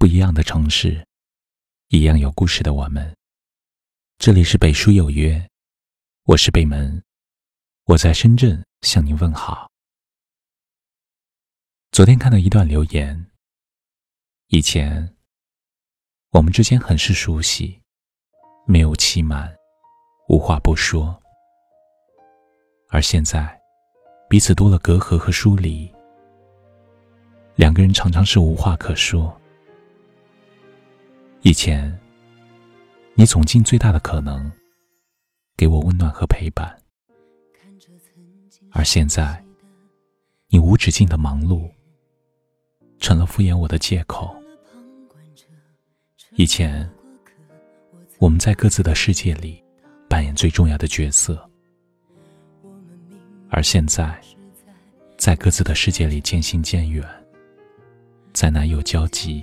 不一样的城市，一样有故事的我们。这里是北书有约，我是北门，我在深圳向您问好。昨天看到一段留言，以前我们之间很是熟悉，没有欺瞒，无话不说，而现在彼此多了隔阂和疏离，两个人常常是无话可说。以前，你总尽最大的可能给我温暖和陪伴，而现在，你无止境的忙碌成了敷衍我的借口。以前，我们在各自的世界里扮演最重要的角色，而现在，在各自的世界里渐行渐远，再难有交集。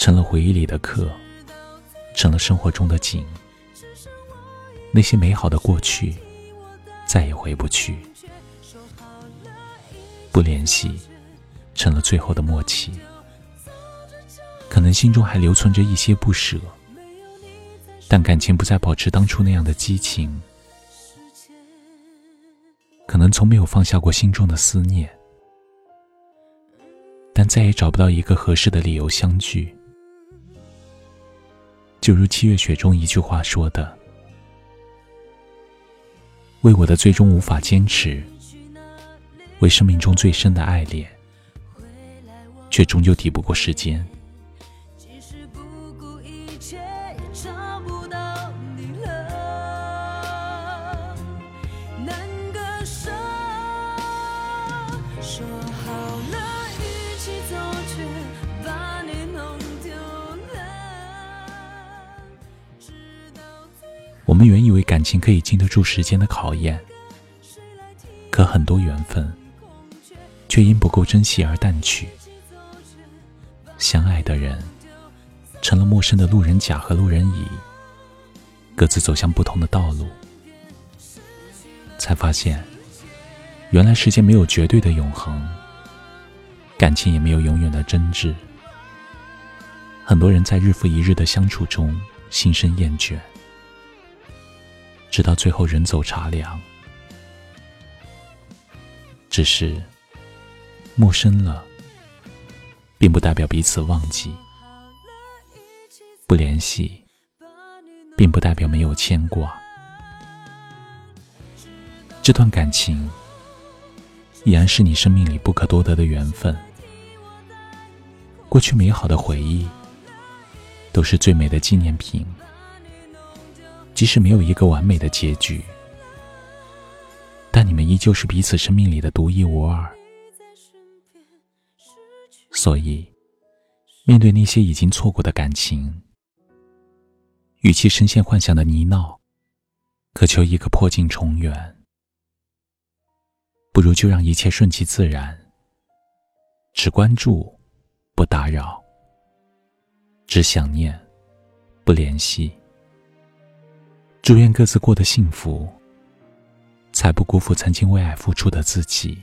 成了回忆里的客，成了生活中的景。那些美好的过去，再也回不去。不联系，成了最后的默契。可能心中还留存着一些不舍，但感情不再保持当初那样的激情。可能从没有放下过心中的思念，但再也找不到一个合适的理由相聚。就如七月雪中一句话说的：“为我的最终无法坚持，为生命中最深的爱恋，却终究抵不过时间。”我们原以为感情可以经得住时间的考验，可很多缘分却因不够珍惜而淡去。相爱的人成了陌生的路人甲和路人乙，各自走向不同的道路，才发现，原来世间没有绝对的永恒，感情也没有永远的真挚。很多人在日复一日的相处中心生厌倦。直到最后人走茶凉，只是陌生了，并不代表彼此忘记；不联系，并不代表没有牵挂。这段感情依然是你生命里不可多得的缘分。过去美好的回忆，都是最美的纪念品。即使没有一个完美的结局，但你们依旧是彼此生命里的独一无二。所以，面对那些已经错过的感情，与其深陷幻想的泥淖，渴求一个破镜重圆，不如就让一切顺其自然，只关注，不打扰，只想念，不联系。祝愿各自过得幸福，才不辜负曾经为爱付出的自己。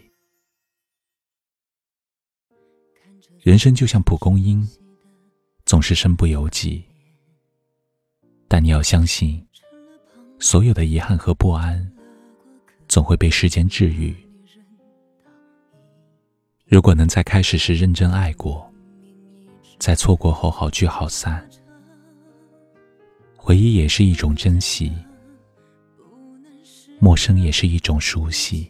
人生就像蒲公英，总是身不由己。但你要相信，所有的遗憾和不安，总会被时间治愈。如果能在开始时认真爱过，在错过后好聚好散。回忆也是一种珍惜，陌生也是一种熟悉。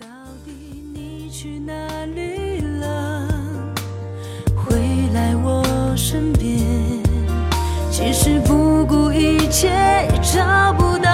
到底你去哪里了？回来我身边。其实不顾一切也找不到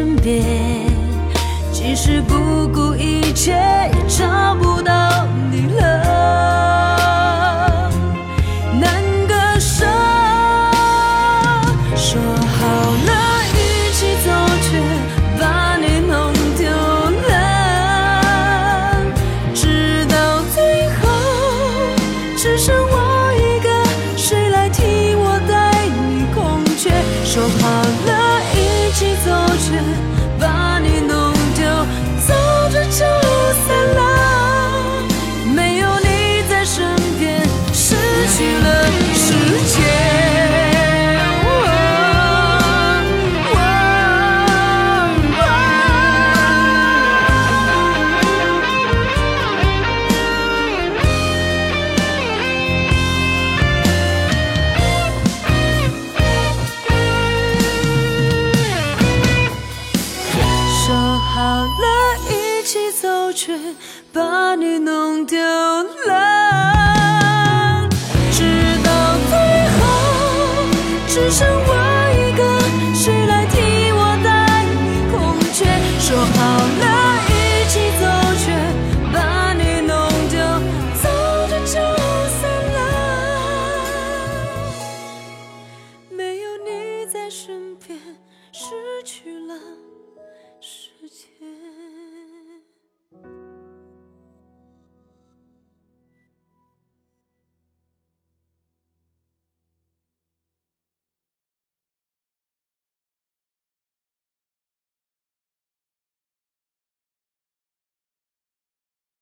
身边，即使不顾一切，也找不